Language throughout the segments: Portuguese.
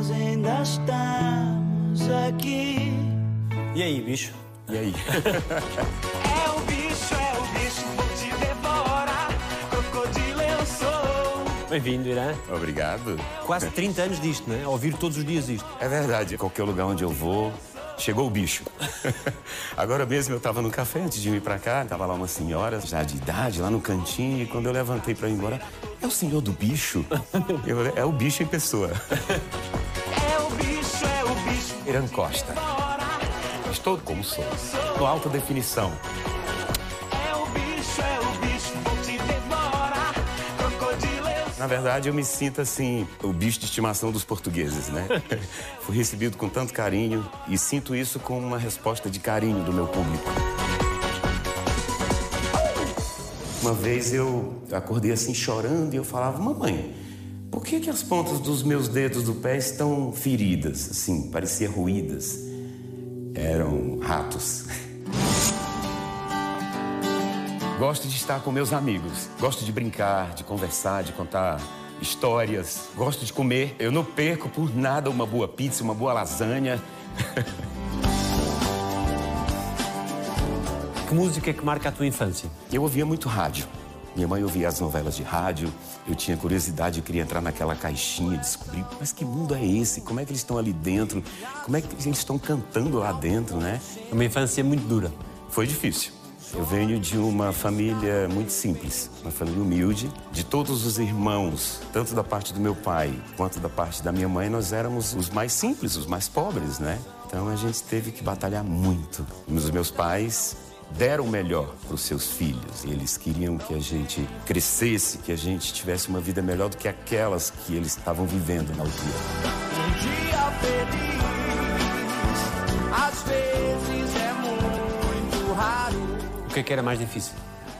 nós ainda estamos aqui. E aí, bicho? E aí? É o bicho, é o bicho, vou te devorar. Crocodilo eu sou. Bem-vindo, Irã. Obrigado. Quase 30 anos disto, né? Ouvir todos os dias isto. É verdade, qualquer lugar onde eu vou, chegou o bicho. Agora mesmo eu estava no café antes de ir pra cá, tava lá uma senhora já de idade, lá no cantinho, e quando eu levantei para ir embora, é o senhor do bicho? Eu é o bicho em pessoa. É o bicho, é o bicho. Irã Costa. Estou como sou. Com alta definição. Na verdade, eu me sinto assim, o bicho de estimação dos portugueses, né? Fui recebido com tanto carinho e sinto isso como uma resposta de carinho do meu público. Uma vez eu acordei assim chorando e eu falava, mamãe, por que, que as pontas dos meus dedos do pé estão feridas, assim, parecia ruídas? Eram ratos. Gosto de estar com meus amigos. Gosto de brincar, de conversar, de contar histórias. Gosto de comer. Eu não perco por nada uma boa pizza, uma boa lasanha. Que música é que marca a tua infância? Eu ouvia muito rádio. Minha mãe ouvia as novelas de rádio. Eu tinha curiosidade, eu queria entrar naquela caixinha, descobrir, mas que mundo é esse? Como é que eles estão ali dentro? Como é que eles estão cantando lá dentro, né? Uma infância muito dura. Foi difícil. Eu venho de uma família muito simples, uma família humilde. De todos os irmãos, tanto da parte do meu pai quanto da parte da minha mãe, nós éramos os mais simples, os mais pobres, né? Então a gente teve que batalhar muito. Os meus pais deram o melhor para os seus filhos. Eles queriam que a gente crescesse, que a gente tivesse uma vida melhor do que aquelas que eles estavam vivendo na altura. Um dia feliz, às vezes que é que era mais difícil?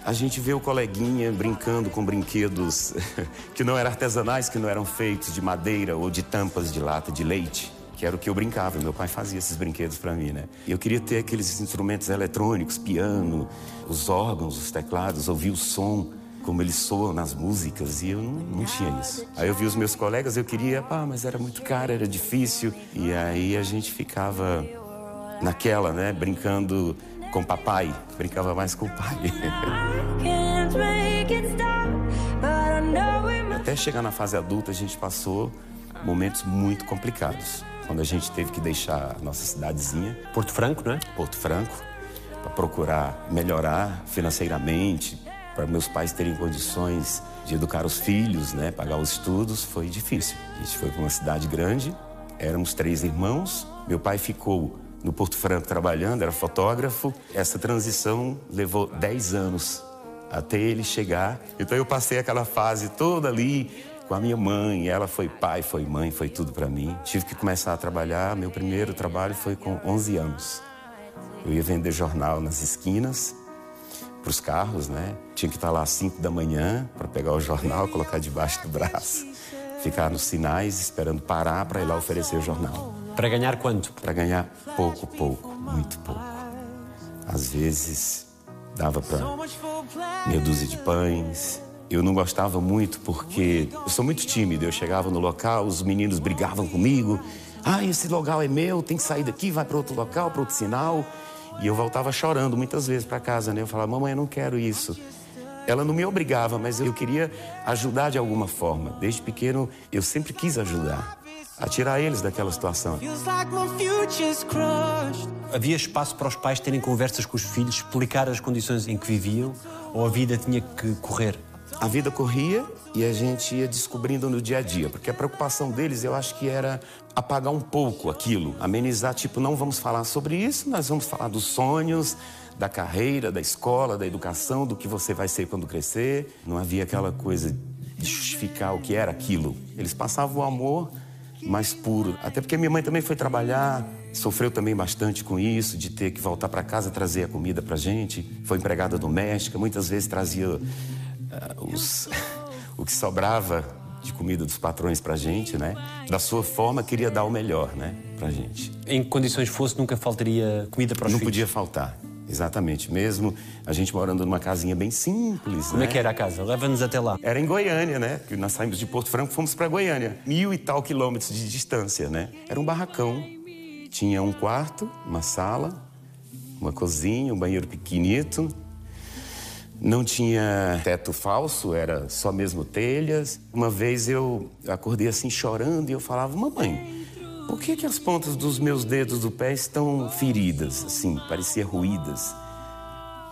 A gente vê o coleguinha brincando com brinquedos que não eram artesanais, que não eram feitos de madeira ou de tampas de lata de leite, que era o que eu brincava. Meu pai fazia esses brinquedos para mim, né? Eu queria ter aqueles instrumentos eletrônicos, piano, os órgãos, os teclados, ouvir o som, como eles soam nas músicas, e eu não, não tinha isso. Aí eu vi os meus colegas, eu queria, pá, mas era muito caro, era difícil. E aí a gente ficava naquela, né, brincando com papai. Brincava mais com o pai. Até chegar na fase adulta, a gente passou momentos muito complicados. Quando a gente teve que deixar a nossa cidadezinha, Porto Franco, não é? Porto Franco, para procurar melhorar financeiramente, para meus pais terem condições de educar os filhos, né, pagar os estudos, foi difícil. A gente foi para uma cidade grande, éramos três irmãos. Meu pai ficou no Porto Franco trabalhando, era fotógrafo. Essa transição levou 10 anos até ele chegar. Então eu passei aquela fase toda ali com a minha mãe. Ela foi pai, foi mãe, foi tudo para mim. Tive que começar a trabalhar. Meu primeiro trabalho foi com 11 anos. Eu ia vender jornal nas esquinas para os carros, né? Tinha que estar lá às 5 da manhã para pegar o jornal, colocar debaixo do braço, ficar nos sinais esperando parar para ir lá oferecer o jornal. Para ganhar quanto? Para ganhar pouco, pouco, muito pouco. Às vezes dava para meia dúzia de pães. Eu não gostava muito porque eu sou muito tímido. Eu chegava no local, os meninos brigavam comigo. Ah, esse local é meu, tem que sair daqui, vai para outro local, para outro sinal. E eu voltava chorando muitas vezes para casa, né? Eu falava, mamãe, eu não quero isso. Ela não me obrigava, mas eu queria ajudar de alguma forma. Desde pequeno, eu sempre quis ajudar a tirar eles daquela situação. Havia espaço para os pais terem conversas com os filhos, explicar as condições em que viviam, ou a vida tinha que correr? A vida corria e a gente ia descobrindo no dia a dia, porque a preocupação deles eu acho que era apagar um pouco aquilo, amenizar, tipo, não vamos falar sobre isso, nós vamos falar dos sonhos, da carreira, da escola, da educação, do que você vai ser quando crescer. Não havia aquela coisa de justificar o que era aquilo. Eles passavam o amor mais puro. Até porque minha mãe também foi trabalhar, sofreu também bastante com isso, de ter que voltar para casa trazer a comida pra gente. Foi empregada doméstica, muitas vezes trazia ah, os, o que sobrava de comida dos patrões pra gente, né? Da sua forma, queria dar o melhor, né, pra gente. Em que condições fosse, nunca faltaria comida para os Não filhos? podia faltar. Exatamente, mesmo a gente morando numa casinha bem simples. Como né? é que era a casa? Leva-nos até lá. Era em Goiânia, né? Que nós saímos de Porto Franco, fomos para Goiânia. Mil e tal quilômetros de distância, né? Era um barracão. Tinha um quarto, uma sala, uma cozinha, um banheiro pequenito. Não tinha teto falso, era só mesmo telhas. Uma vez eu acordei assim chorando e eu falava, mamãe, por que, que as pontas dos meus dedos do pé estão feridas, assim, parecia ruídas?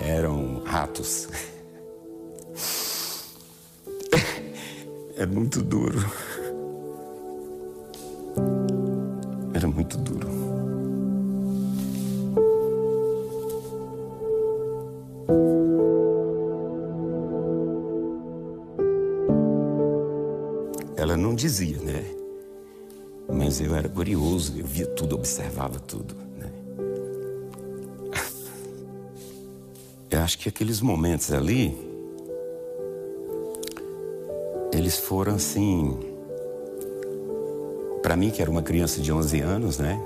Eram ratos. É muito duro. Era muito duro. Ela não dizia, né? Mas eu era curioso, eu via tudo, observava tudo, né? Eu acho que aqueles momentos ali, eles foram assim, para mim que era uma criança de 11 anos, né?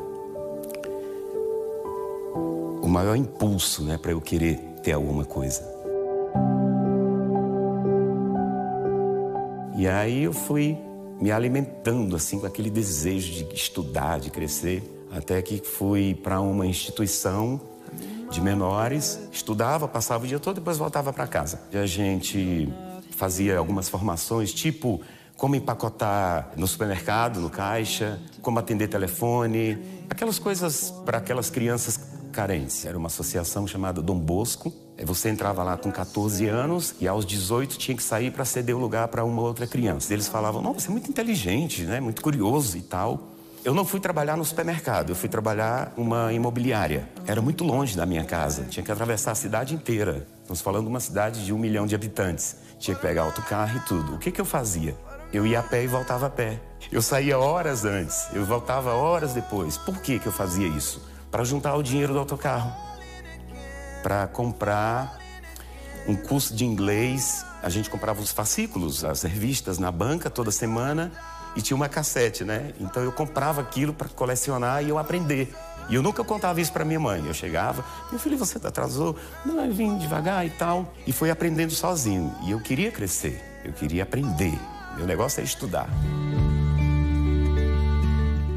O maior impulso, né, para eu querer ter alguma coisa. E aí eu fui me alimentando assim com aquele desejo de estudar, de crescer, até que fui para uma instituição de menores, estudava, passava o dia todo, depois voltava para casa. E a gente fazia algumas formações, tipo como empacotar no supermercado, no caixa, como atender telefone, aquelas coisas para aquelas crianças carentes. Era uma associação chamada Dom Bosco. Você entrava lá com 14 anos e aos 18 tinha que sair para ceder o lugar para uma outra criança. Eles falavam: "Não, você é muito inteligente, né? Muito curioso e tal". Eu não fui trabalhar no supermercado, eu fui trabalhar numa imobiliária. Era muito longe da minha casa, tinha que atravessar a cidade inteira. Estamos falando de uma cidade de um milhão de habitantes. Tinha que pegar autocarro e tudo. O que, que eu fazia? Eu ia a pé e voltava a pé. Eu saía horas antes, eu voltava horas depois. Por que, que eu fazia isso? Para juntar o dinheiro do autocarro. Para comprar um curso de inglês. A gente comprava os fascículos, as revistas na banca toda semana e tinha uma cassete, né? Então eu comprava aquilo para colecionar e eu aprender. E eu nunca contava isso para minha mãe. Eu chegava, meu filho, você atrasou? Não, eu vim devagar e tal. E fui aprendendo sozinho. E eu queria crescer, eu queria aprender. Meu negócio é estudar.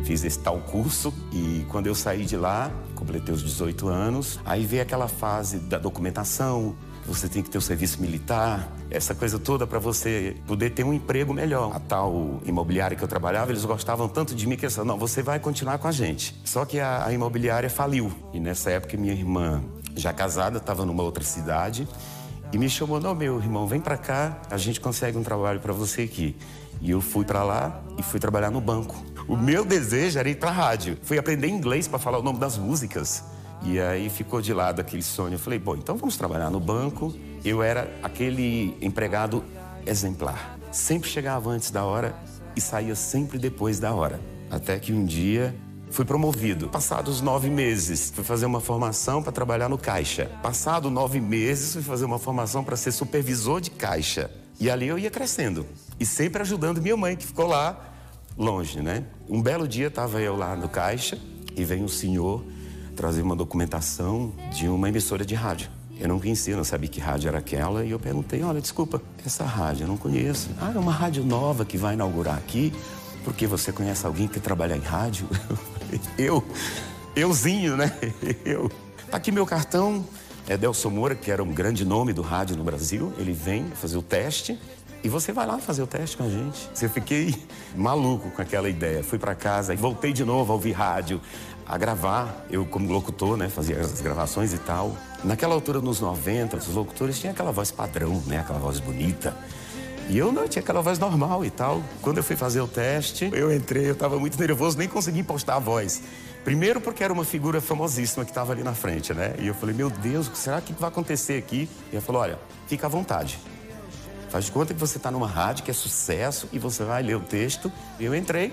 Fiz esse tal curso e quando eu saí de lá, completei os 18 anos, aí veio aquela fase da documentação, você tem que ter o serviço militar, essa coisa toda para você poder ter um emprego melhor. A tal imobiliária que eu trabalhava, eles gostavam tanto de mim que eles não, você vai continuar com a gente. Só que a, a imobiliária faliu. E nessa época minha irmã, já casada, estava numa outra cidade e me chamou, não, meu irmão, vem para cá, a gente consegue um trabalho para você aqui. E eu fui para lá e fui trabalhar no banco. O meu desejo era ir para rádio. Fui aprender inglês para falar o nome das músicas. E aí ficou de lado aquele sonho. Eu falei, bom, então vamos trabalhar no banco. Eu era aquele empregado exemplar. Sempre chegava antes da hora e saía sempre depois da hora. Até que um dia fui promovido. Passados nove meses, fui fazer uma formação para trabalhar no caixa. Passado nove meses, fui fazer uma formação para ser supervisor de caixa. E ali eu ia crescendo. E sempre ajudando minha mãe, que ficou lá longe, né? Um belo dia estava eu lá no caixa e vem um senhor trazer uma documentação de uma emissora de rádio. Eu não conhecia, não sabia que rádio era aquela, e eu perguntei: olha, desculpa, essa rádio eu não conheço. Ah, é uma rádio nova que vai inaugurar aqui, porque você conhece alguém que trabalha em rádio? Eu, euzinho, né? Eu. Tá aqui meu cartão, é Delson Moura, que era um grande nome do rádio no Brasil. Ele vem fazer o teste. E você vai lá fazer o teste com a gente. Eu fiquei maluco com aquela ideia. Fui para casa e voltei de novo a ouvir rádio, a gravar. Eu, como locutor, né, fazia as gravações e tal. Naquela altura, nos 90, os locutores tinham aquela voz padrão, né, aquela voz bonita. E eu não, tinha aquela voz normal e tal. Quando eu fui fazer o teste, eu entrei, eu estava muito nervoso, nem consegui impostar a voz. Primeiro porque era uma figura famosíssima que estava ali na frente, né? E eu falei, meu Deus, será que vai acontecer aqui? E ele falou, olha, fica à vontade. Faz de conta que você está numa rádio que é sucesso e você vai ler o texto. E eu entrei.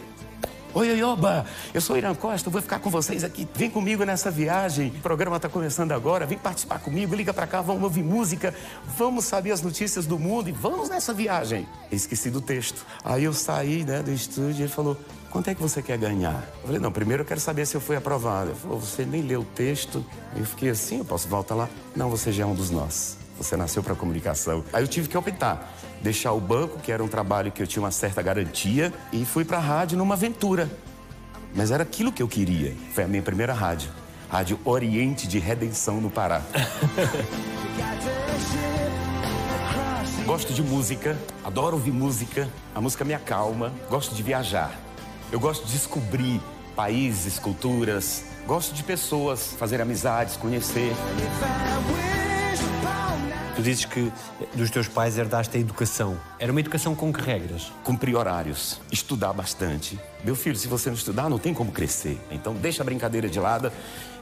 Oi, Ioba, eu sou Irã Costa, vou ficar com vocês aqui. Vem comigo nessa viagem. O programa está começando agora. Vem participar comigo, liga para cá, vamos ouvir música, vamos saber as notícias do mundo e vamos nessa viagem. Esqueci do texto. Aí eu saí né, do estúdio e ele falou: quanto é que você quer ganhar? Eu falei, não, primeiro eu quero saber se eu fui aprovado. Ele falou, você nem leu o texto. Eu fiquei assim, eu posso voltar lá? Não, você já é um dos nós. Você nasceu para comunicação. Aí eu tive que optar. Deixar o banco, que era um trabalho que eu tinha uma certa garantia, e fui para a rádio numa aventura. Mas era aquilo que eu queria. Foi a minha primeira rádio. Rádio Oriente de Redenção no Pará. Gosto de música, adoro ouvir música, a música me acalma, gosto de viajar. Eu gosto de descobrir países, culturas, gosto de pessoas, fazer amizades, conhecer. Tu dizes que dos teus pais herdaste a educação. Era uma educação com que regras? Cumprir horários, estudar bastante. Meu filho, se você não estudar, não tem como crescer. Então deixa a brincadeira de lado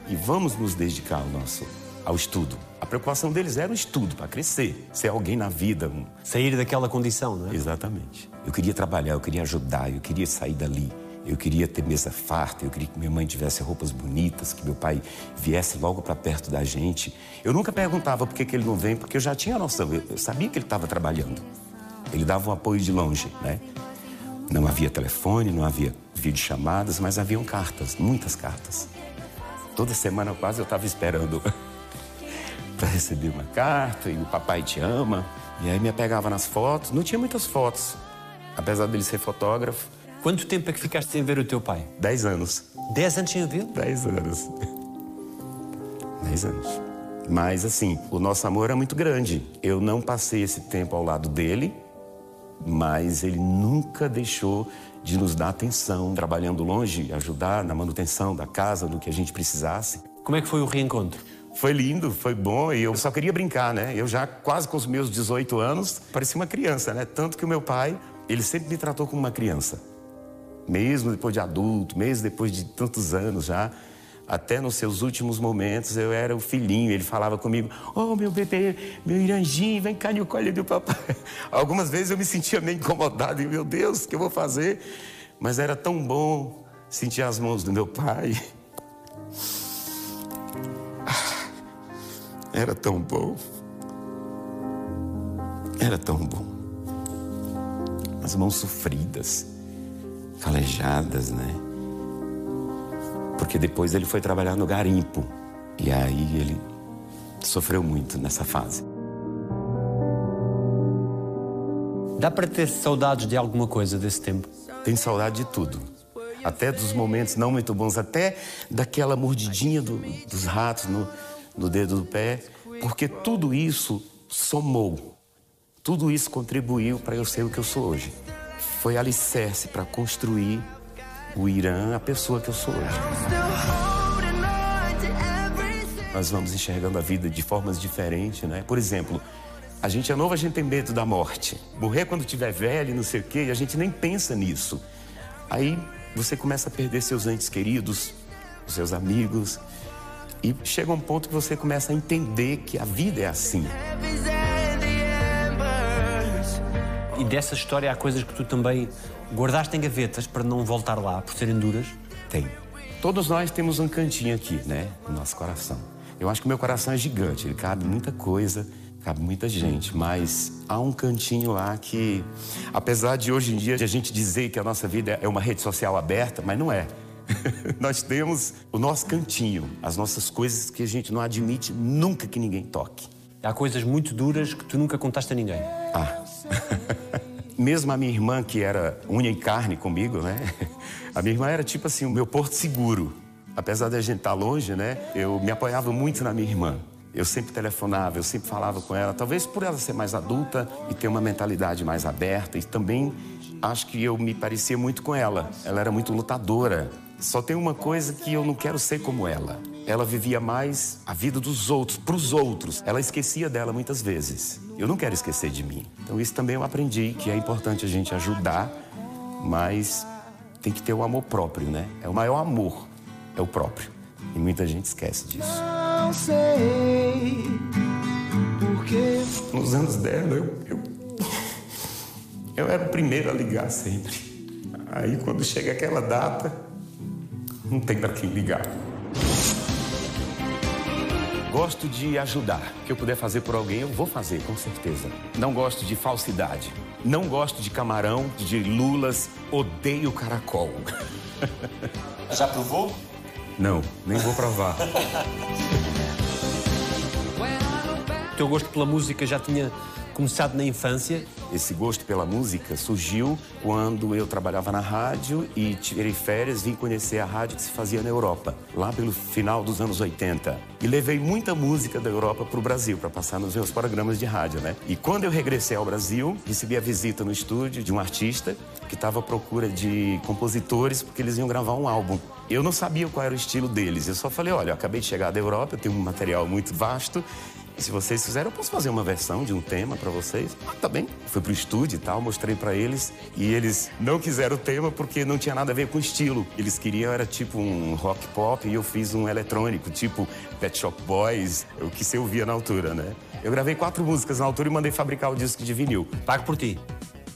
e vamos nos dedicar ao nosso ao estudo. A preocupação deles era o estudo para crescer, ser alguém na vida. um- Sair daquela condição, não é? Exatamente. Eu queria trabalhar, eu queria ajudar, eu queria sair dali. Eu queria ter mesa farta, eu queria que minha mãe tivesse roupas bonitas, que meu pai viesse logo para perto da gente. Eu nunca perguntava por que, que ele não vem, porque eu já tinha noção, eu, sabia que ele estava trabalhando. Ele dava um apoio de longe, né? Não havia telefone, não havia videochamadas, mas haviam cartas, muitas cartas. Toda semana quase eu estava esperando para receber uma carta e o papai te ama. E aí me apegava nas fotos. Não tinha muitas fotos, apesar dele ser fotógrafo. Quanto tempo é que ficaste sem ver o teu pai? Dez anos. Dez anos sem ouvi-lo? Dez anos. Dez anos. Mas assim, o nosso amor era muito grande. Eu não passei esse tempo ao lado dele, mas ele nunca deixou de nos dar atenção, trabalhando longe, ajudar na manutenção da casa, no que a gente precisasse. Como é que foi o reencontro? Foi lindo, foi bom e eu só queria brincar, né? Eu já quase com os meus 18 anos, parecia uma criança, né? Tanto que o meu pai, ele sempre me tratou como uma criança. Mesmo depois de adulto, mesmo depois de tantos anos já, até nos seus últimos momentos eu era o filhinho, ele falava comigo: "Oh, meu bebê, meu iranjinho, vem cá no colo do papai". Algumas vezes eu me sentia meio incomodado e meu Deus, o que eu vou fazer? Mas era tão bom sentir as mãos do meu pai. Era tão bom. Era tão bom. As mãos sofridas, calejadas, né? Porque depois ele foi trabalhar no garimpo. E aí ele sofreu muito nessa fase. Dá para ter saudades de alguma coisa desse tempo? Tenho saudade de tudo. Até dos momentos não muito bons, até daquela mordidinha do- dos ratos no, no dedo do pé, porque tudo isso somou. Tudo isso contribuiu para eu ser o que eu sou hoje. Foi alicerce para construir o Irã, a pessoa que eu sou hoje. Nós vamos enxergando a vida de formas diferentes, né? Por exemplo, a gente é novo, a gente tem medo da morte. Morrer quando tiver velho, não sei o quê, e a gente nem pensa nisso. Aí você começa a perder seus entes queridos, os seus amigos, e chega um ponto que você começa a entender que a vida é assim. E dessa história há coisas que tu também guardaste em gavetas para não voltar lá, por serem duras? Tem. Todos nós temos um cantinho aqui, né? No nosso coração. Eu acho que o meu coração é gigante, ele cabe muita coisa, cabe muita gente, mas há um cantinho lá que, apesar de hoje em dia a gente dizer que a nossa vida é uma rede social aberta, mas não é. nós temos o nosso cantinho, as nossas coisas que a gente não admite nunca que ninguém toque. Há coisas muito duras que tu nunca contaste a ninguém. Ah. Mesmo a minha irmã, que era unha e carne comigo, né? A minha irmã era tipo assim, o meu porto seguro. Apesar da gente estar longe, né? Eu me apoiava muito na minha irmã. Eu sempre telefonava, eu sempre falava com ela. Talvez por ela ser mais adulta e ter uma mentalidade mais aberta. E também acho que eu me parecia muito com ela. Ela era muito lutadora. Só tem uma coisa que eu não quero ser como ela. Ela vivia mais a vida dos outros, para os outros. Ela esquecia dela muitas vezes. Eu não quero esquecer de mim. Então isso também eu aprendi que é importante a gente ajudar, mas tem que ter o amor próprio, né? É o maior amor, é o próprio. E muita gente esquece disso. Não sei porque Nos anos dela, eu, eu, eu era o primeiro a ligar sempre. Aí quando chega aquela data, não tem para quem ligar. Gosto de ajudar. O que eu puder fazer por alguém, eu vou fazer, com certeza. Não gosto de falsidade. Não gosto de camarão, de lulas. Odeio caracol. Já provou? Não, nem vou provar. O teu gosto pela música já tinha começado na infância? Esse gosto pela música surgiu quando eu trabalhava na rádio e tirei férias, vim conhecer a rádio que se fazia na Europa, lá pelo final dos anos 80. E levei muita música da Europa para o Brasil, para passar nos meus programas de rádio, né? E quando eu regressei ao Brasil, recebi a visita no estúdio de um artista que estava à procura de compositores porque eles iam gravar um álbum. Eu não sabia qual era o estilo deles, eu só falei, olha, eu acabei de chegar da Europa, eu tenho um material muito vasto, se vocês fizerem, eu posso fazer uma versão de um tema para vocês. Ah, tá bem. Fui pro estúdio e tal, mostrei para eles e eles não quiseram o tema porque não tinha nada a ver com estilo. Eles queriam era tipo um rock pop e eu fiz um eletrônico, tipo Pet Shop Boys, o que se ouvia na altura, né? Eu gravei quatro músicas na altura e mandei fabricar o disco de vinil. Pago por ti.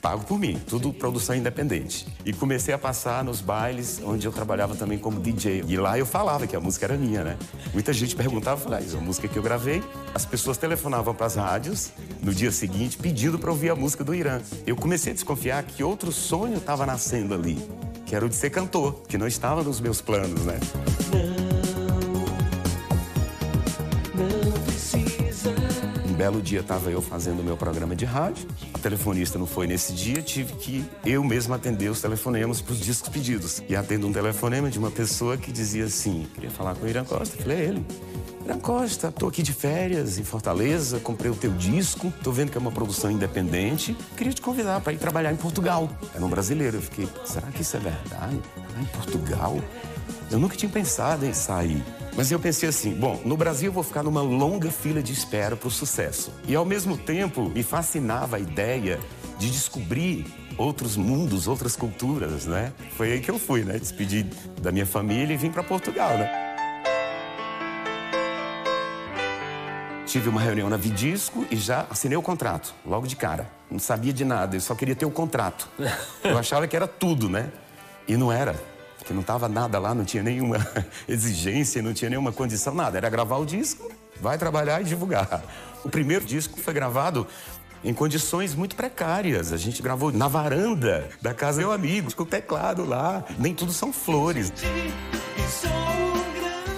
Pago por mim, tudo produção independente. E comecei a passar nos bailes onde eu trabalhava também como DJ. E lá eu falava que a música era minha, né? Muita gente perguntava, falava, ah, isso é uma música que eu gravei. As pessoas telefonavam para as rádios no dia seguinte pedindo para ouvir a música do Irã. Eu comecei a desconfiar que outro sonho estava nascendo ali, que era o de ser cantor, que não estava nos meus planos, né? Belo dia estava eu fazendo o meu programa de rádio. A telefonista não foi nesse dia, tive que eu mesmo atender os telefonemas para os discos pedidos. E atendo um telefonema de uma pessoa que dizia assim: queria falar com o Irã Costa. Falei: é ele. Irã Costa, tô aqui de férias em Fortaleza, comprei o teu disco, tô vendo que é uma produção independente. Queria te convidar para ir trabalhar em Portugal. Era um brasileiro. Eu fiquei: será que isso é verdade? Lá em Portugal? Eu nunca tinha pensado em sair. Mas eu pensei assim: bom, no Brasil eu vou ficar numa longa fila de espera para o sucesso. E ao mesmo tempo me fascinava a ideia de descobrir outros mundos, outras culturas, né? Foi aí que eu fui, né? Despedi da minha família e vim para Portugal, né? Tive uma reunião na Vidisco e já assinei o contrato, logo de cara. Não sabia de nada, eu só queria ter o contrato. Eu achava que era tudo, né? E não era que não estava nada lá, não tinha nenhuma exigência, não tinha nenhuma condição, nada. Era gravar o disco, vai trabalhar e divulgar. O primeiro disco foi gravado em condições muito precárias. A gente gravou na varanda da casa do meu amigo, com o teclado lá. Nem tudo são flores.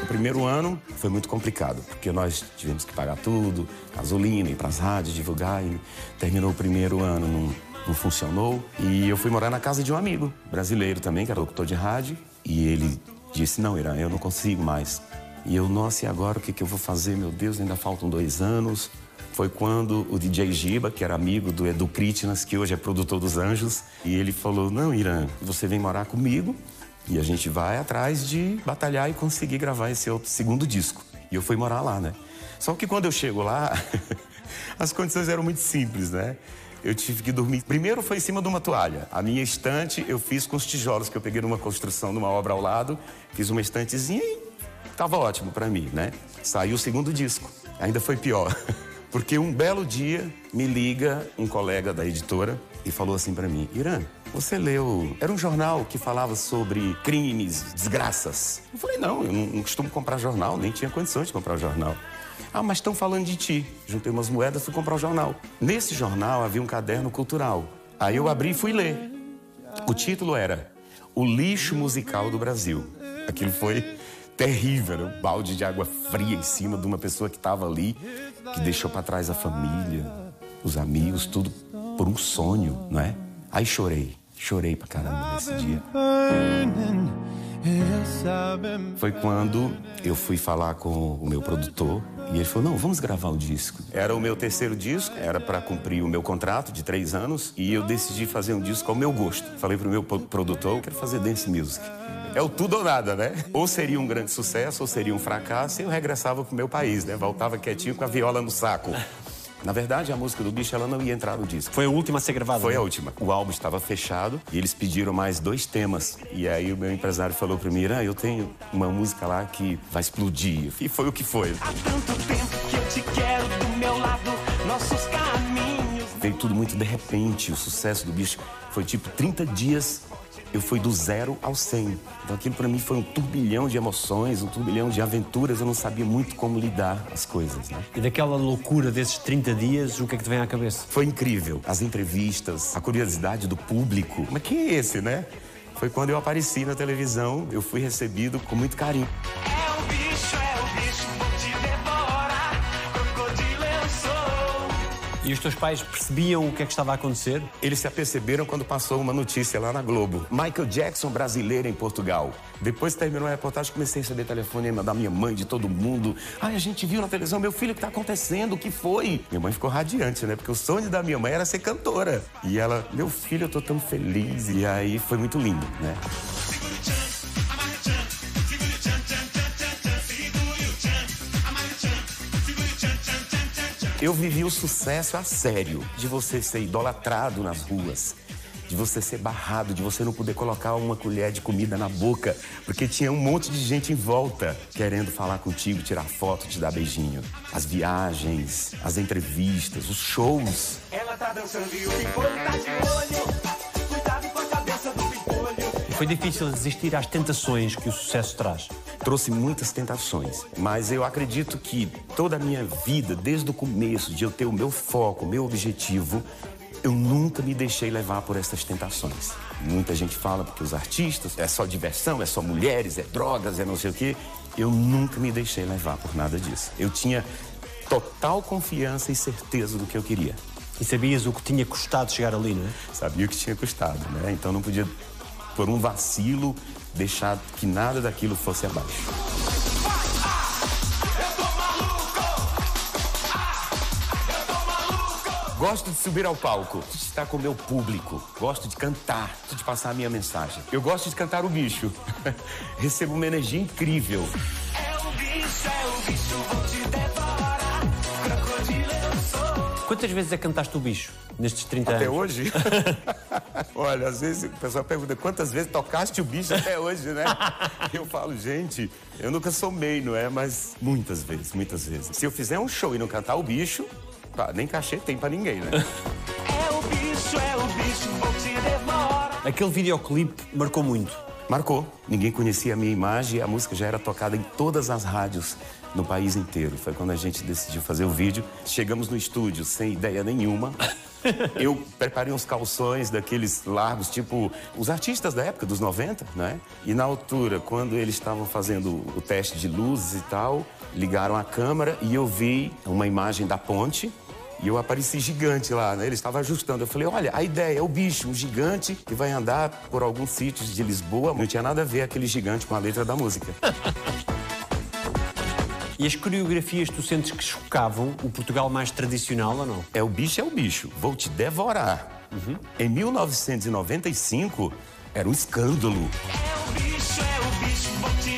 O primeiro ano foi muito complicado, porque nós tivemos que pagar tudo, gasolina, ir para as rádios, divulgar. E terminou o primeiro ano, não, não funcionou. E eu fui morar na casa de um amigo, brasileiro também, que era locutor de rádio. E ele disse, não, Irã, eu não consigo mais. E eu, nossa, e agora o que, que eu vou fazer? Meu Deus, ainda faltam dois anos. Foi quando o DJ Giba, que era amigo do Edu Kritinas, que hoje é produtor dos Anjos, e ele falou, não, Irã, você vem morar comigo e a gente vai atrás de batalhar e conseguir gravar esse outro segundo disco. E eu fui morar lá, né? Só que quando eu chego lá, as condições eram muito simples, né? Eu tive que dormir. Primeiro foi em cima de uma toalha. A minha estante eu fiz com os tijolos que eu peguei numa construção, numa obra ao lado. Fiz uma estantezinha e tava ótimo para mim, né? Saiu o segundo disco. Ainda foi pior. Porque um belo dia me liga um colega da editora e falou assim para mim: Irã, você leu. Era um jornal que falava sobre crimes, desgraças. Eu falei: não, eu não, não costumo comprar jornal, nem tinha condições de comprar jornal. Ah, mas estão falando de ti. Juntei umas moedas e fui comprar o jornal. Nesse jornal havia um caderno cultural. Aí eu abri e fui ler. O título era O Lixo Musical do Brasil. Aquilo foi terrível, era um balde de água fria em cima de uma pessoa que estava ali, que deixou para trás a família, os amigos, tudo por um sonho, não é? Aí chorei, chorei pra caramba nesse dia. Foi quando eu fui falar com o meu produtor e ele falou: Não, vamos gravar o disco. Era o meu terceiro disco, era para cumprir o meu contrato de três anos e eu decidi fazer um disco ao meu gosto. Falei pro meu pro- produtor: quero fazer dance music. É o tudo ou nada, né? Ou seria um grande sucesso, ou seria um fracasso, e eu regressava pro meu país, né? Voltava quietinho com a viola no saco. Na verdade, a música do bicho ela não ia entrar no disco. Foi a última a ser gravada. Foi não? a última. O álbum estava fechado e eles pediram mais dois temas. E aí o meu empresário falou para mim, Irã, eu tenho uma música lá que vai explodir. E foi o que foi. Há tanto tempo que eu te quero do meu lado. Nossos caminhos. Veio tudo muito de repente. O sucesso do bicho foi tipo 30 dias eu fui do zero ao 100. Então aquilo para mim foi um turbilhão de emoções, um turbilhão de aventuras. Eu não sabia muito como lidar as coisas, né? E daquela loucura desses 30 dias, o que é que te vem à cabeça? Foi incrível. As entrevistas, a curiosidade do público. Mas quem é esse, né? Foi quando eu apareci na televisão, eu fui recebido com muito carinho. É o bicho, é o bicho, E os teus pais percebiam o que é que estava a acontecer? Eles se aperceberam quando passou uma notícia lá na Globo. Michael Jackson brasileiro em Portugal. Depois que terminou a reportagem, comecei a receber telefonema da minha mãe, de todo mundo. Ai, a gente viu na televisão, meu filho, o que tá acontecendo? O que foi? Minha mãe ficou radiante, né? Porque o sonho da minha mãe era ser cantora. E ela, meu filho, eu tô tão feliz. E aí foi muito lindo, né? Eu vivi o sucesso a sério, de você ser idolatrado nas ruas, de você ser barrado, de você não poder colocar uma colher de comida na boca, porque tinha um monte de gente em volta querendo falar contigo, tirar foto, te dar beijinho. As viagens, as entrevistas, os shows. Ela tá dançando e o tá de olho. Foi difícil resistir às tentações que o sucesso traz. trouxe muitas tentações, mas eu acredito que toda a minha vida, desde o começo, de eu ter o meu foco, o meu objetivo, eu nunca me deixei levar por essas tentações. Muita gente fala porque os artistas é só diversão, é só mulheres, é drogas, é não sei o quê. Eu nunca me deixei levar por nada disso. Eu tinha total confiança e certeza do que eu queria. E sabias o que tinha custado chegar ali, não é? Sabia o que tinha custado, né? Então não podia, por um vacilo, deixar que nada daquilo fosse abaixo. Gosto de subir ao palco, de estar com o meu público. Gosto de cantar, de passar a minha mensagem. Eu gosto de cantar o bicho. Recebo uma energia incrível. É o bicho, é o bicho, Quantas vezes é que cantaste o bicho nestes 30 Até anos? hoje? Olha, às vezes o pessoal pergunta quantas vezes tocaste o bicho até hoje, né? Eu falo, gente, eu nunca somei, não é? Mas muitas vezes, muitas vezes. Se eu fizer um show e não cantar o bicho, pá, nem cachê tem pra ninguém, né? É o bicho, é o bicho, vou te devorar. Aquele videoclipe marcou muito. Marcou. Ninguém conhecia a minha imagem e a música já era tocada em todas as rádios no país inteiro. Foi quando a gente decidiu fazer o vídeo. Chegamos no estúdio sem ideia nenhuma. Eu preparei uns calções daqueles largos, tipo os artistas da época, dos 90, né? E na altura, quando eles estavam fazendo o teste de luzes e tal, ligaram a câmera e eu vi uma imagem da ponte e eu apareci gigante lá, né? Ele estava ajustando. Eu falei, olha, a ideia é o bicho, um gigante que vai andar por alguns sítios de Lisboa. Não tinha nada a ver aquele gigante com a letra da música. E as coreografias tu sentes que chocavam o Portugal mais tradicional ou não? É o bicho, é o bicho. Vou te devorar. Em 1995, era um escândalo. É o bicho, é o bicho, vou te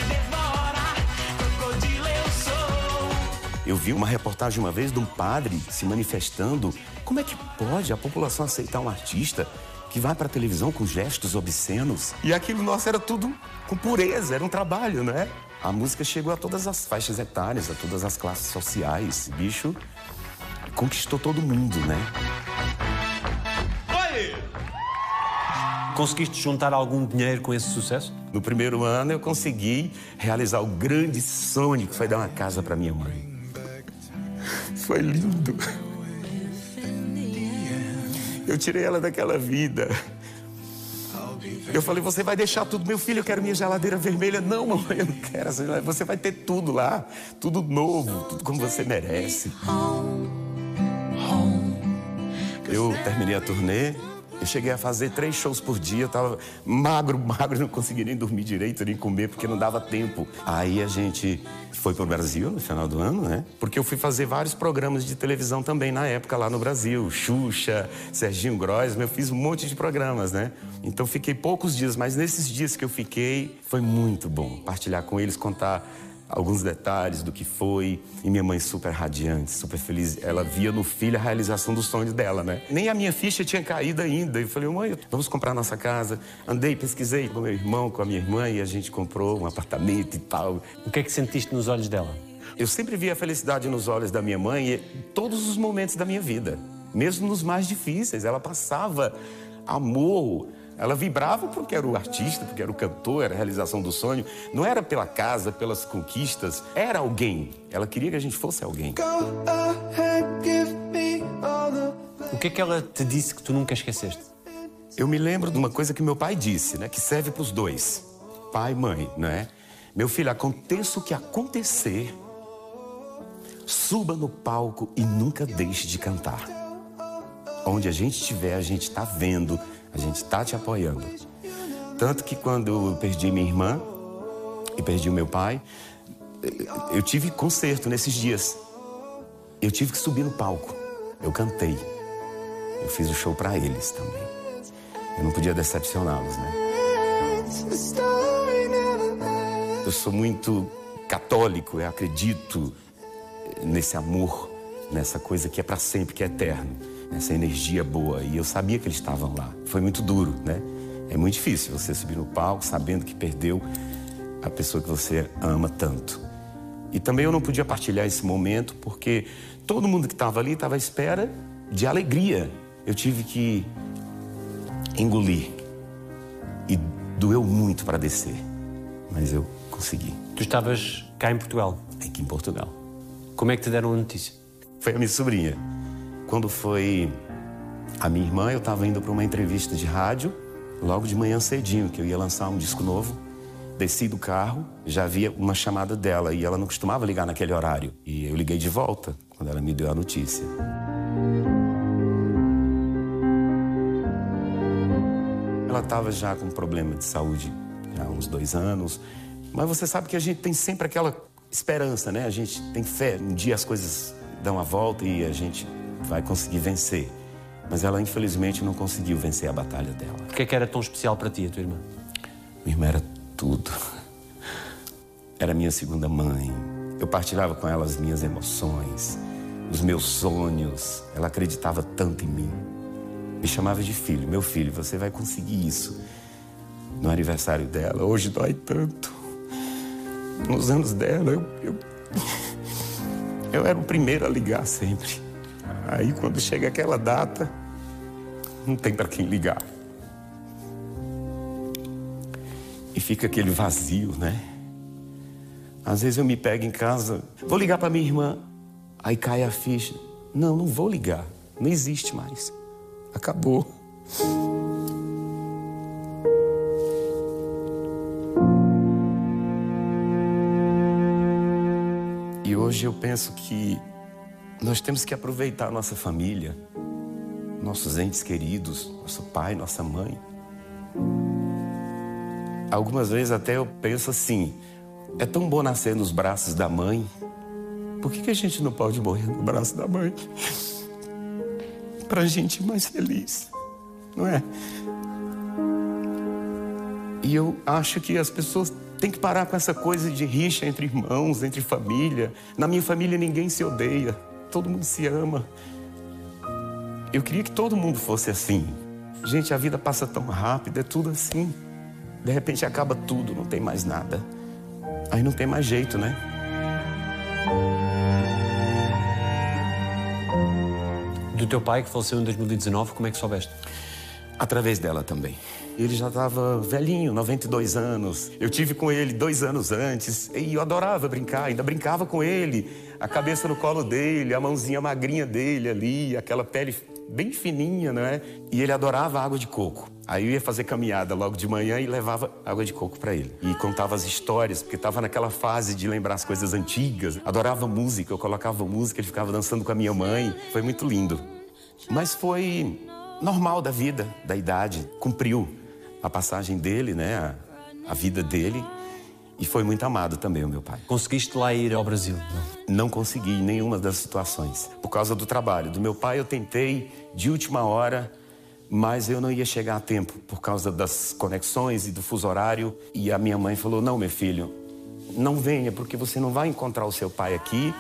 Eu vi uma reportagem uma vez de um padre se manifestando. Como é que pode a população aceitar um artista que vai para a televisão com gestos obscenos? E aquilo nosso era tudo com pureza, era um trabalho, né? A música chegou a todas as faixas etárias, a todas as classes sociais. Esse bicho conquistou todo mundo, né? Conseguiste juntar algum dinheiro com esse sucesso? No primeiro ano eu consegui realizar o grande sonho que foi dar uma casa para minha mãe. Foi lindo. Eu tirei ela daquela vida. Eu falei, você vai deixar tudo, meu filho, eu quero minha geladeira vermelha. Não, mamãe, eu não quero essa geladeira. Você vai ter tudo lá, tudo novo, tudo como você merece. Eu terminei a turnê, eu cheguei a fazer três shows por dia, eu tava magro, magro, não conseguia nem dormir direito, nem comer, porque não dava tempo. Aí a gente foi pro Brasil no final do ano, né? Porque eu fui fazer vários programas de televisão também na época lá no Brasil. Xuxa, Serginho Groisman, eu fiz um monte de programas, né? Então fiquei poucos dias, mas nesses dias que eu fiquei, foi muito bom partilhar com eles, contar alguns detalhes do que foi. E minha mãe super radiante, super feliz. Ela via no filho a realização do sonho dela, né? Nem a minha ficha tinha caído ainda. Eu falei, mãe, vamos comprar nossa casa. Andei, pesquisei com meu irmão, com a minha irmã, e a gente comprou um apartamento e tal. O que é que sentiste nos olhos dela? Eu sempre vi a felicidade nos olhos da minha mãe em todos os momentos da minha vida, mesmo nos mais difíceis. Ela passava amor, Ela vibrava porque era o artista, porque era o cantor, era a realização do sonho. Não era pela casa, pelas conquistas, era alguém. Ela queria que a gente fosse alguém. O que é que ela te disse que tu nunca esqueceste? Eu me lembro de uma coisa que meu pai disse, né? Que serve para os dois, pai e mãe, né? Meu filho, aconteça o que acontecer, suba no palco e nunca deixe de cantar. Onde a gente estiver, a gente está vendo, a gente está te apoiando. Tanto que quando eu perdi minha irmã e perdi o meu pai, eu tive concerto nesses dias. Eu tive que subir no palco. Eu cantei. Eu fiz o show para eles também. Eu não podia decepcioná-los, né? Eu sou muito católico, eu acredito nesse amor, nessa coisa que é para sempre, que é eterno, nessa energia boa. E eu sabia que eles estavam lá. Foi muito duro, né? É muito difícil você subir no palco sabendo que perdeu a pessoa que você ama tanto. E também eu não podia partilhar esse momento porque todo mundo que estava ali estava à espera de alegria. Eu tive que engolir. E doeu muito para descer. Mas eu consegui. Tu estavas cá em Portugal. Aqui em Portugal. Como é que te deram a notícia? Foi a minha sobrinha. Quando foi a minha irmã, eu estava indo para uma entrevista de rádio, logo de manhã cedinho, que eu ia lançar um disco novo. Desci do carro, já havia uma chamada dela e ela não costumava ligar naquele horário. E eu liguei de volta quando ela me deu a notícia. Ela estava já com problema de saúde há uns dois anos. Mas você sabe que a gente tem sempre aquela esperança, né? A gente tem fé. Um dia as coisas dão a volta e a gente vai conseguir vencer. Mas ela, infelizmente, não conseguiu vencer a batalha dela. Por que é que era tão especial para ti, a tua irmã? Minha irmã era tudo. Era minha segunda mãe. Eu partilhava com ela as minhas emoções, os meus sonhos. Ela acreditava tanto em mim. Me chamava de filho. Meu filho, você vai conseguir isso. No aniversário dela, hoje dói tanto. Nos anos dela, eu, eu, eu era o primeiro a ligar sempre. Aí, quando chega aquela data, não tem para quem ligar. E fica aquele vazio, né? Às vezes eu me pego em casa, vou ligar para minha irmã, aí cai a ficha. Não, não vou ligar, não existe mais. Acabou. E hoje eu penso que nós temos que aproveitar a nossa família, nossos entes queridos, nosso pai, nossa mãe. Algumas vezes até eu penso assim: é tão bom nascer nos braços da mãe, por que, que a gente não pode morrer no braço da mãe? Para a gente mais feliz, não é? E eu acho que as pessoas têm que parar com essa coisa de rixa entre irmãos, entre família. Na minha família ninguém se odeia, todo mundo se ama. Eu queria que todo mundo fosse assim. Gente, a vida passa tão rápido, é tudo assim. De repente acaba tudo, não tem mais nada. Aí não tem mais jeito, né? Do teu pai, que faleceu em 2019, como é que soubeste? Através dela também. Ele já estava velhinho, 92 anos. Eu tive com ele dois anos antes e eu adorava brincar, ainda brincava com ele. A cabeça no colo dele, a mãozinha magrinha dele ali, aquela pele bem fininha, né? E ele adorava água de coco. Aí eu ia fazer caminhada logo de manhã e levava água de coco para ele. E contava as histórias, porque estava naquela fase de lembrar as coisas antigas. Adorava música, eu colocava música, ele ficava dançando com a minha mãe. Foi muito lindo. Mas foi normal da vida, da idade. Cumpriu a passagem dele, né? A, a vida dele. E foi muito amado também o meu pai. Conseguiste lá ir ao Brasil? Não. Não consegui em nenhuma das situações. Por causa do trabalho. Do meu pai eu tentei de última hora, mas eu não ia chegar a tempo por causa das conexões e do fuso horário. E a minha mãe falou: Não, meu filho, não venha, porque você não vai encontrar o seu pai aqui.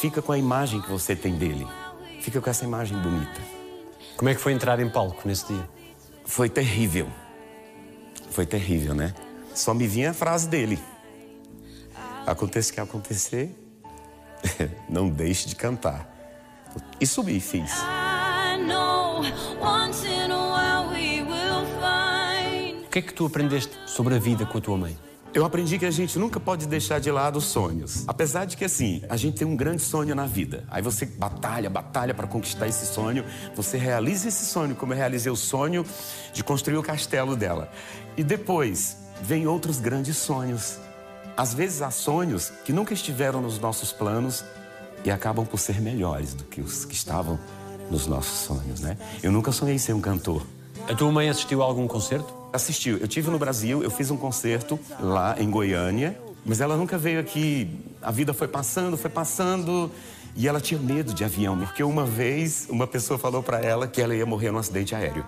Fica com a imagem que você tem dele. Fica com essa imagem bonita. Como é que foi entrar em palco nesse dia? Foi terrível. Foi terrível, né? Só me vinha a frase dele. Aconteça o que acontecer, não deixe de cantar. E subi, fiz. I know once in a while we will find que é que tu aprendeste sobre a vida com a tua mãe? Eu aprendi que a gente nunca pode deixar de lado os sonhos. Apesar de que, assim, a gente tem um grande sonho na vida. Aí você batalha, batalha para conquistar esse sonho. Você realiza esse sonho, como eu realizei o sonho de construir o castelo dela. E depois, vem outros grandes sonhos. Às vezes há sonhos que nunca estiveram nos nossos planos e acabam por ser melhores do que os que estavam nos nossos sonhos, né? Eu nunca sonhei ser um cantor. A tua mãe assistiu a algum concerto? Assistiu. Eu tive no Brasil, eu fiz um concerto lá em Goiânia, mas ela nunca veio aqui. A vida foi passando, foi passando. E ela tinha medo de avião, porque uma vez uma pessoa falou para ela que ela ia morrer num acidente aéreo.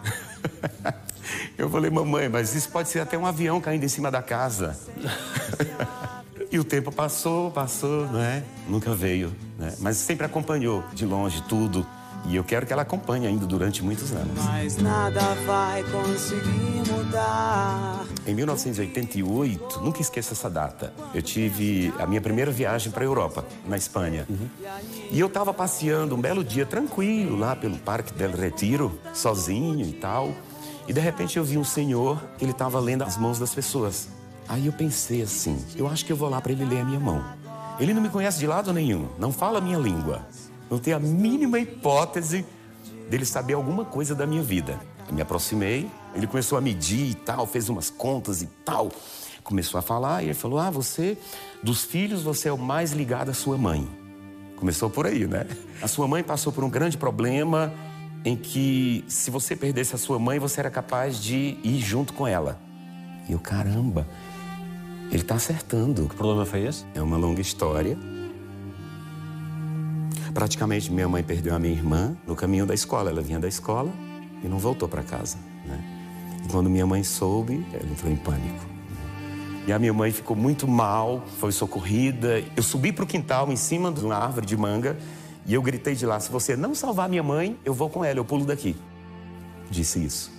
Eu falei, mamãe, mas isso pode ser até um avião caindo em cima da casa. E o tempo passou, passou, não é? Nunca veio, né? Mas sempre acompanhou de longe tudo. E eu quero que ela acompanhe ainda durante muitos anos. Mas nada vai conseguir mudar. Em 1988, nunca esqueço essa data, eu tive a minha primeira viagem para a Europa, na Espanha. E eu estava passeando um belo dia tranquilo lá pelo Parque del Retiro, sozinho e tal. E de repente eu vi um senhor que ele estava lendo as mãos das pessoas. Aí eu pensei assim, eu acho que eu vou lá para ele ler a minha mão. Ele não me conhece de lado nenhum, não fala a minha língua. Não tem a mínima hipótese dele saber alguma coisa da minha vida. Eu me aproximei, ele começou a medir e tal, fez umas contas e tal. Começou a falar e ele falou: Ah, você, dos filhos, você é o mais ligado à sua mãe. Começou por aí, né? A sua mãe passou por um grande problema em que, se você perdesse a sua mãe, você era capaz de ir junto com ela. E eu, caramba, ele está acertando. Que problema foi esse? É uma longa história. Praticamente minha mãe perdeu a minha irmã no caminho da escola. Ela vinha da escola e não voltou para casa. Né? E quando minha mãe soube, ela entrou em pânico. E a minha mãe ficou muito mal, foi socorrida. Eu subi para o quintal em cima de uma árvore de manga e eu gritei de lá: se você não salvar minha mãe, eu vou com ela, eu pulo daqui. Disse isso.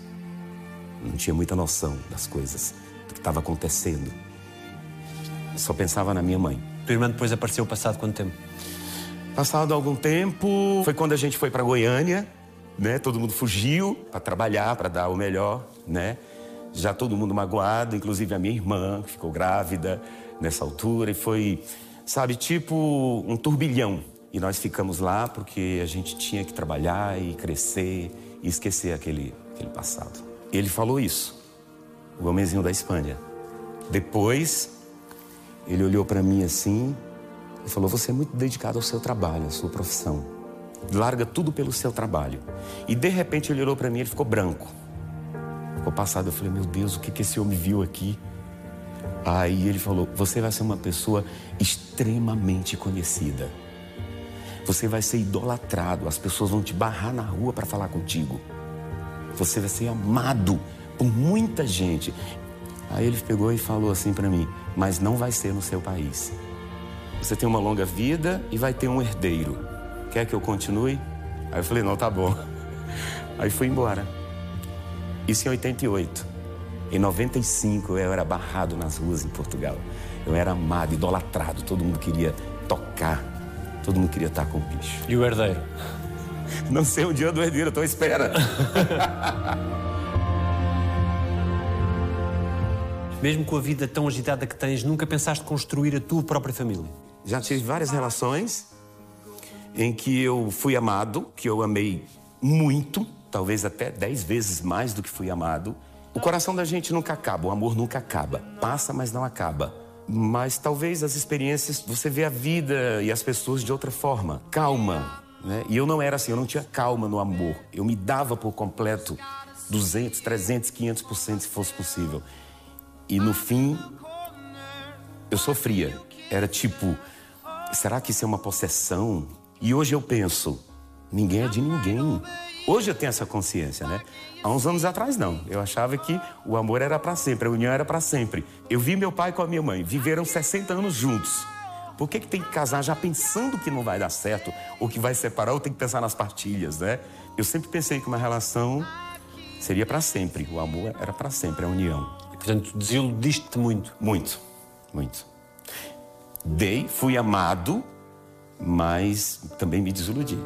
Não tinha muita noção das coisas, do que estava acontecendo. Só pensava na minha mãe. Tua irmã depois apareceu passado quanto tempo? Passado algum tempo, foi quando a gente foi para Goiânia, né? Todo mundo fugiu para trabalhar, para dar o melhor, né? Já todo mundo magoado, inclusive a minha irmã, que ficou grávida nessa altura e foi, sabe, tipo um turbilhão. E nós ficamos lá porque a gente tinha que trabalhar e crescer e esquecer aquele, aquele passado. Ele falou isso, o homenzinho da Espanha. Depois, ele olhou para mim assim e falou: Você é muito dedicado ao seu trabalho, à sua profissão. Larga tudo pelo seu trabalho. E de repente ele olhou para mim e ele ficou branco. Ficou passado. Eu falei: Meu Deus, o que, que esse homem viu aqui? Aí ele falou: Você vai ser uma pessoa extremamente conhecida. Você vai ser idolatrado. As pessoas vão te barrar na rua para falar contigo. Você vai ser amado por muita gente. Aí ele pegou e falou assim para mim: Mas não vai ser no seu país. Você tem uma longa vida e vai ter um herdeiro. Quer que eu continue? Aí eu falei: Não, tá bom. Aí fui embora. Isso em 88. Em 95 eu era barrado nas ruas em Portugal. Eu era amado, idolatrado. Todo mundo queria tocar. Todo mundo queria estar com o bicho. E o herdeiro? Não sei o dia do herdeiro, estou à espera. Mesmo com a vida tão agitada que tens, nunca pensaste construir a tua própria família? Já tive várias relações em que eu fui amado, que eu amei muito, talvez até dez vezes mais do que fui amado. O coração da gente nunca acaba, o amor nunca acaba. Passa, mas não acaba. Mas talvez as experiências, você vê a vida e as pessoas de outra forma. Calma, né? E eu não era assim, eu não tinha calma no amor. Eu me dava por completo 200, 300, 500% se fosse possível. E no fim, eu sofria. Era tipo, será que isso é uma possessão? E hoje eu penso, ninguém é de ninguém. Hoje eu tenho essa consciência, né? Há uns anos atrás não. Eu achava que o amor era para sempre, a união era para sempre. Eu vi meu pai com a minha mãe, viveram 60 anos juntos. Por que, que tem que casar já pensando que não vai dar certo ou que vai separar ou tem que pensar nas partilhas, né? Eu sempre pensei que uma relação seria para sempre. O amor era para sempre, a união. E, portanto, desiludiste-te muito. Muito, muito. Dei, fui amado, mas também me desiludi.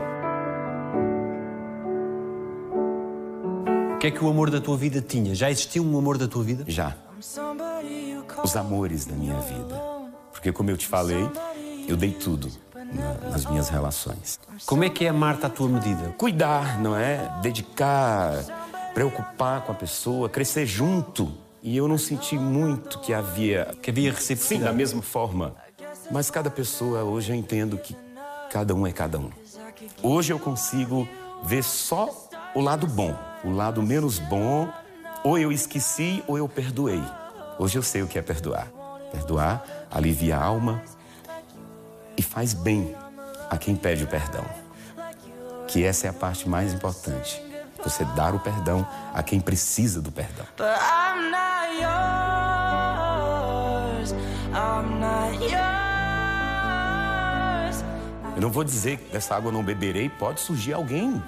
que é que o amor da tua vida tinha? Já existia um amor da tua vida? Já. Os amores da minha vida. Porque, como eu te falei, eu dei tudo na- nas minhas relações. Como é que é amar-te à tua medida? Cuidar, não é? Dedicar, preocupar com a pessoa, crescer junto. E eu não senti muito que havia Que havia Sim, reciprocidade? da mesma forma. Mas cada pessoa, hoje eu entendo que cada um é cada um. Hoje eu consigo ver só o lado bom. O lado menos bom, ou eu esqueci ou eu perdoei. Hoje eu sei o que é perdoar. Perdoar alivia a alma e faz bem a quem pede o perdão. Que essa é a parte mais importante. Você dar o perdão a quem precisa do perdão. Eu não vou dizer que dessa água eu não beberei, pode surgir alguém.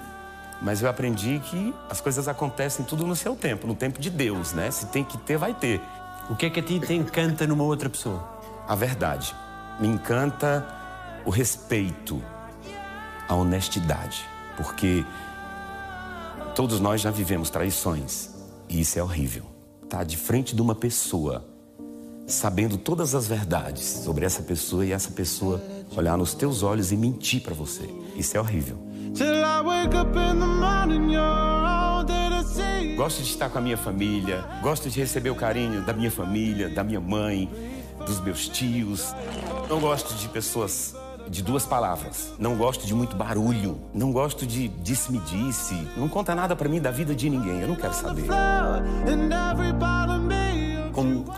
Mas eu aprendi que as coisas acontecem tudo no seu tempo, no tempo de Deus, né? Se tem que ter, vai ter. O que é que a ti te encanta numa outra pessoa? A verdade. Me encanta o respeito, a honestidade. Porque todos nós já vivemos traições. E isso é horrível. Tá de frente de uma pessoa, sabendo todas as verdades sobre essa pessoa e essa pessoa olhar nos teus olhos e mentir para você. Isso é horrível. Gosto de estar com a minha família, gosto de receber o carinho da minha família, da minha mãe, dos meus tios. Não gosto de pessoas de duas palavras. Não gosto de muito barulho. Não gosto de disse-me-disse. Não conta nada pra mim da vida de ninguém. Eu não quero saber.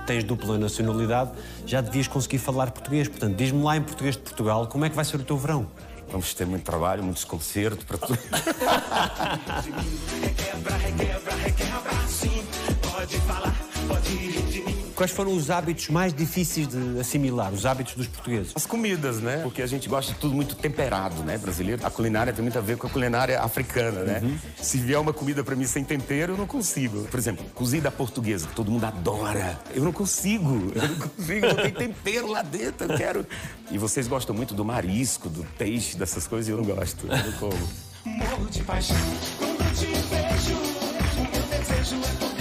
Tens dupla nacionalidade, já devias conseguir falar português. Portanto, diz-me lá em português de Portugal como é que vai ser o teu verão. Vamos ter muito trabalho, muitos concertos para tudo. Quais foram os hábitos mais difíceis de assimilar, os hábitos dos portugueses? As comidas, né? Porque a gente gosta de tudo muito temperado, né, brasileiro? A culinária tem muito a ver com a culinária africana, né? Se vier uma comida pra mim sem tempero, eu não consigo. Por exemplo, cozida portuguesa, todo mundo adora. Eu não consigo. Eu não consigo, não tem tempero lá dentro, eu quero. E vocês gostam muito do marisco, do peixe, dessas coisas, e eu não gosto. Eu não como. Morro de paixão quando te vejo. O meu desejo é.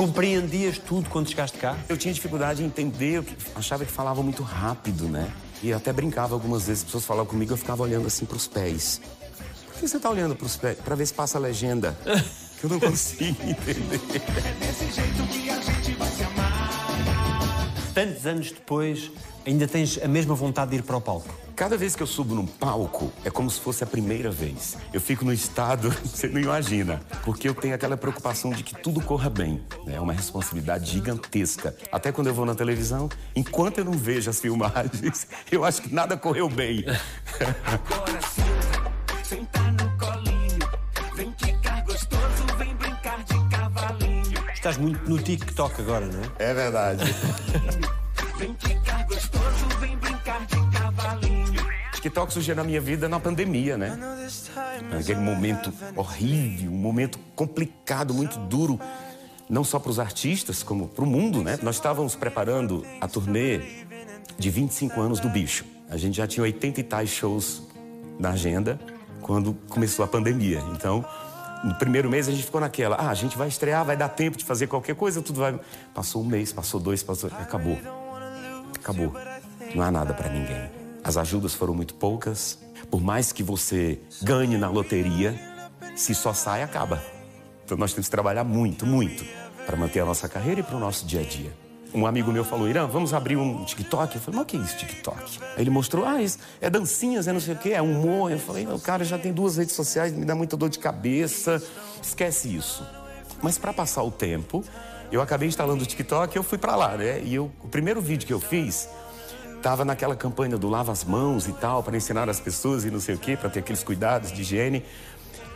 Compreendias tudo quando chegaste cá? Eu tinha dificuldade em entender, eu achava que falava muito rápido, né? E até brincava algumas vezes, as pessoas falavam comigo, eu ficava olhando assim pros pés. Por que você tá olhando pros pés? Pra ver se passa a legenda. Que eu não consigo entender. É desse jeito que a gente vai se amar. Tantos anos depois, ainda tens a mesma vontade de ir para o palco. Cada vez que eu subo num palco, é como se fosse a primeira vez. Eu fico no estado, você não imagina. Porque eu tenho aquela preocupação de que tudo corra bem. né? É uma responsabilidade gigantesca. Até quando eu vou na televisão, enquanto eu não vejo as filmagens, eu acho que nada correu bem. Agora senta, senta no colinho. Vem ficar gostoso, vem brincar de cavalinho. Estás muito no TikTok agora, não é? É verdade. TikTok surgiu na minha vida na pandemia, né? Aquele momento horrível, um momento complicado, muito duro, não só para os artistas, como para o mundo, né? Nós estávamos preparando a turnê de 25 anos do Bicho. A gente já tinha 80 e tais shows na agenda quando começou a pandemia. Então, no primeiro mês a gente ficou naquela, ah, a gente vai estrear, vai dar tempo de fazer qualquer coisa, tudo vai. Passou um mês, passou dois, passou. Acabou. Acabou. Não há nada para ninguém. As ajudas foram muito poucas. Por mais que você ganhe na loteria, se só sai, acaba. Então nós temos que trabalhar muito, muito para manter a nossa carreira e para o nosso dia a dia. Um amigo meu falou, Irã, vamos abrir um TikTok? Eu falei, mas o que é isso, TikTok? Aí ele mostrou, ah, isso é dancinhas, é não sei o quê, é humor. Eu falei, o cara já tem duas redes sociais, me dá muita dor de cabeça. Esquece isso. Mas para passar o tempo, eu acabei instalando o TikTok e eu fui para lá, né? E eu, o primeiro vídeo que eu fiz tava naquela campanha do lava as mãos e tal, para ensinar as pessoas e não sei o quê, para ter aqueles cuidados de higiene.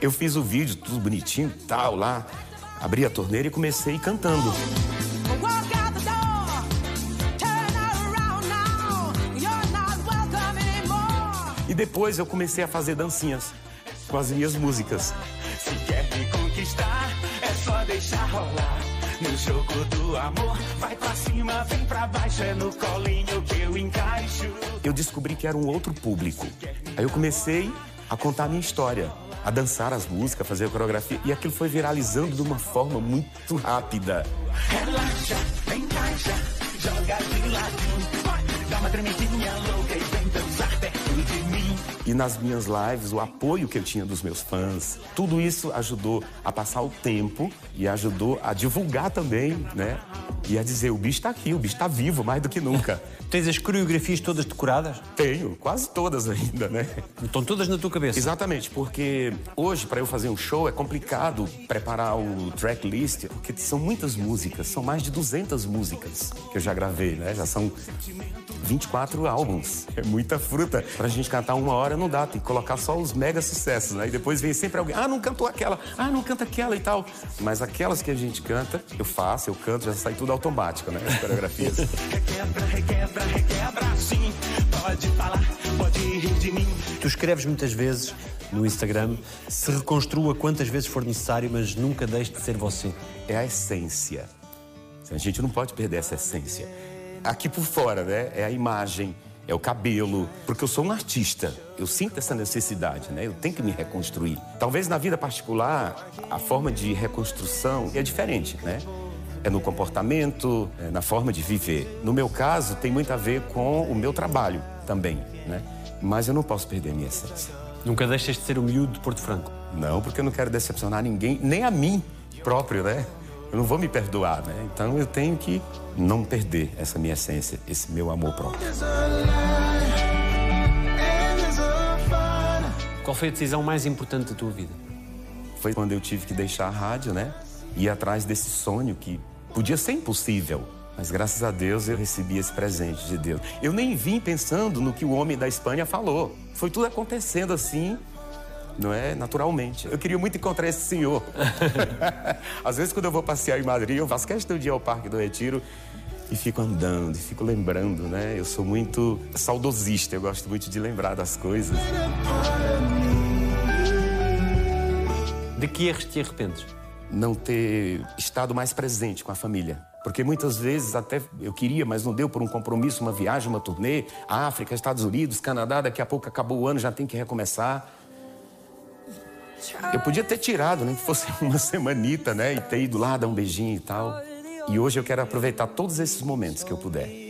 Eu fiz o vídeo tudo bonitinho, tal, lá, abri a torneira e comecei cantando. E depois eu comecei a fazer dancinhas com as minhas músicas. Se quer me conquistar, é só deixar rolar. No jogo do amor, vai pra cima, vem pra baixo, é no colinho que eu encaixo. Eu descobri que era um outro público. Aí eu comecei a contar a minha história. a dançar as músicas, fazer a coreografia. E aquilo foi viralizando de uma forma muito rápida. Relaxa, encaixa, joga de ladinho. Vai, dá uma tremidinha E nas minhas lives, o apoio que eu tinha dos meus fãs, tudo isso ajudou a passar o tempo e ajudou a divulgar também, né? E a dizer, o bicho tá aqui, o bicho tá vivo mais do que nunca. Tens as coreografias todas decoradas? Tenho, quase todas ainda, né? Estão todas na tua cabeça? Exatamente, porque hoje, para eu fazer um show, é complicado preparar o tracklist, porque são muitas músicas, são mais de 200 músicas que eu já gravei, né? Já são 24 álbuns. É muita fruta. Pra gente cantar uma hora não dá, tem que colocar só os mega sucessos, né? E depois vem sempre alguém, ah, não cantou aquela, ah, não canta aquela e tal. Mas aquelas que a gente canta, eu faço, eu canto, já sai tudo automático, né? As coreografias. Requebra, requebra, requebra, sim. Pode falar, pode rir de mim. Tu escreves muitas vezes no Instagram se reconstrua quantas vezes for necessário, mas nunca deixe de ser você. é a essência. A gente não pode perder essa essência. Aqui por fora, né? É a imagem, é o cabelo, porque eu sou um artista. Eu sinto essa necessidade, né? Eu tenho que me reconstruir. Talvez na vida particular a forma de reconstrução é diferente, né? É no comportamento, é na forma de viver. No meu caso, tem muito a ver com o meu trabalho também, né? Mas eu não posso perder a minha essência. Nunca deixas de ser o miúdo de Porto Franco. Não, porque eu não quero decepcionar ninguém, nem a mim próprio, né? Eu não vou me perdoar, né? Então eu tenho que não perder essa minha essência, esse meu amor próprio. Qual foi a decisão mais importante da tua vida? Foi quando eu tive que deixar a rádio, né? Ir atrás desse sonho que podia ser impossível. Mas graças a Deus eu recebi esse presente de Deus. Eu nem vim pensando no que o homem da Espanha falou. Foi tudo acontecendo assim, não é? Naturalmente. Eu queria muito encontrar esse senhor. Às vezes, quando eu vou passear em Madrid, eu faço questão de ir ao Parque do Retiro e fico andando, e fico lembrando, né? Eu sou muito saudosista, eu gosto muito de lembrar das coisas. De que erros te arrependes? não ter estado mais presente com a família. Porque muitas vezes até eu queria, mas não deu por um compromisso, uma viagem, uma turnê, África, Estados Unidos, Canadá, daqui a pouco acabou o ano, já tem que recomeçar. Eu podia ter tirado, nem que fosse uma semanita, né? E ter ido lá dar um beijinho e tal. E hoje eu quero aproveitar todos esses momentos que eu puder.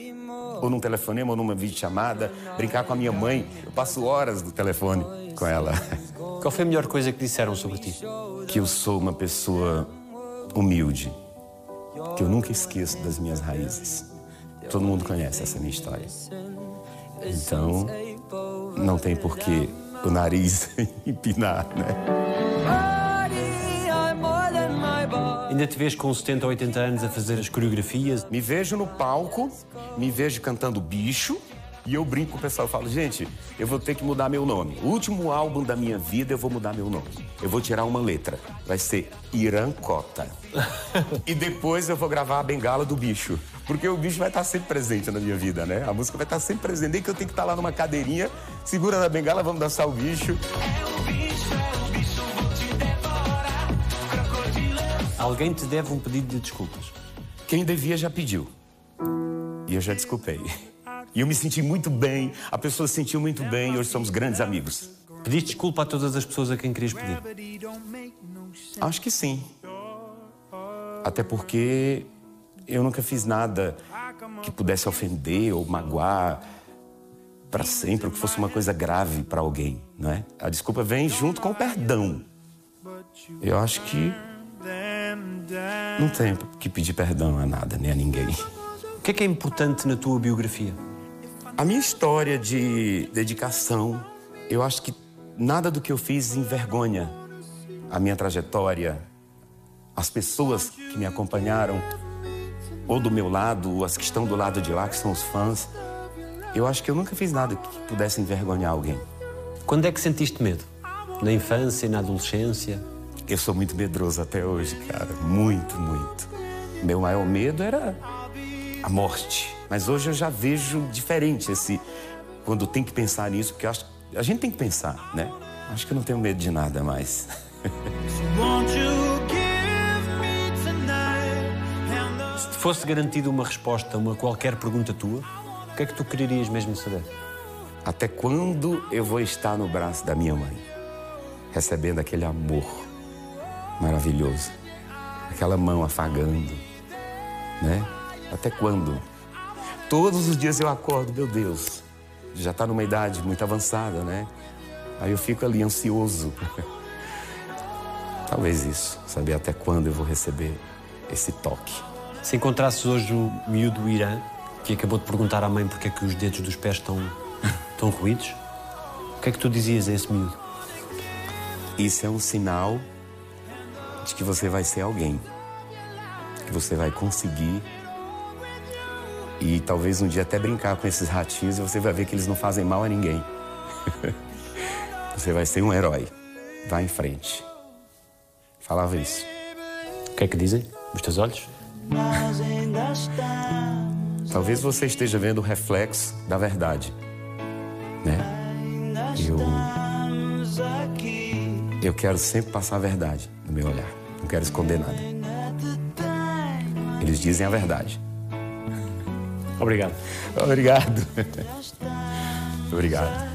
Ou num telefonema, ou numa videochamada, brincar com a minha mãe. Eu passo horas no telefone com ela. Qual foi a melhor coisa que disseram sobre ti? que eu sou uma pessoa humilde, que eu nunca esqueço das minhas raízes. Todo mundo conhece essa minha história. Então, não tem por que o nariz empinar, né? Ainda te vês com 70 ou 80 anos a fazer as coreografias? Me vejo no palco, me vejo cantando bicho. E eu brinco com o pessoal, eu falo, gente, eu vou ter que mudar meu nome. O último álbum da minha vida, eu vou mudar meu nome. Eu vou tirar uma letra. Vai ser Irã Cota. e depois eu vou gravar a bengala do bicho. Porque o bicho vai estar sempre presente na minha vida, né? A música vai estar sempre presente. Nem que eu tenho que estar lá numa cadeirinha, segurando a bengala, vamos dançar o bicho. Alguém te deve um pedido de desculpas. Quem devia já pediu. E eu já desculpei. E eu me senti muito bem, a pessoa se sentiu muito bem e hoje somos grandes amigos. Pediste desculpa a todas as pessoas a quem querias pedir. Acho que sim. Até porque eu nunca fiz nada que pudesse ofender ou magoar para sempre, ou que fosse uma coisa grave para alguém, não é? A desculpa vem junto com o perdão. Eu acho que não tenho que pedir perdão a nada, nem a ninguém. O que é que é importante na tua biografia? A minha história de dedicação, eu acho que nada do que eu fiz envergonha a minha trajetória, as pessoas que me acompanharam, ou do meu lado, ou as que estão do lado de lá, que são os fãs. Eu acho que eu nunca fiz nada que pudesse envergonhar alguém. Quando é que sentiste medo? Na infância, na adolescência? Eu sou muito medroso até hoje, cara. Muito, muito. Meu maior medo era a morte. Mas hoje eu já vejo diferente esse. Quando tem que pensar nisso, porque eu acho a gente tem que pensar, né? Acho que eu não tenho medo de nada mais. Se te fosse garantida uma resposta a uma qualquer pergunta tua, o que é que tu quererias mesmo saber? Até quando eu vou estar no braço da minha mãe? recebendo aquele amor maravilhoso, aquela mão afagando, né? Até quando? Todos os dias eu acordo, meu Deus, já está numa idade muito avançada, né? Aí eu fico ali ansioso. Talvez isso, saber até quando eu vou receber esse toque. Se encontrasses hoje o miúdo do Irã, que acabou de perguntar à mãe porque é que os dedos dos pés estão, estão ruídos, o que é que tu dizias a esse miúdo? Isso é um sinal de que você vai ser alguém, que você vai conseguir e talvez um dia até brincar com esses ratinhos e você vai ver que eles não fazem mal a ninguém. você vai ser um herói. Vá em frente. Falava isso. O que é que dizem os teus olhos? Talvez você esteja vendo o reflexo da verdade, né? Eu eu quero sempre passar a verdade no meu olhar. Não quero esconder nada. Eles dizem a verdade. Obrigado. Obrigado. Obrigado.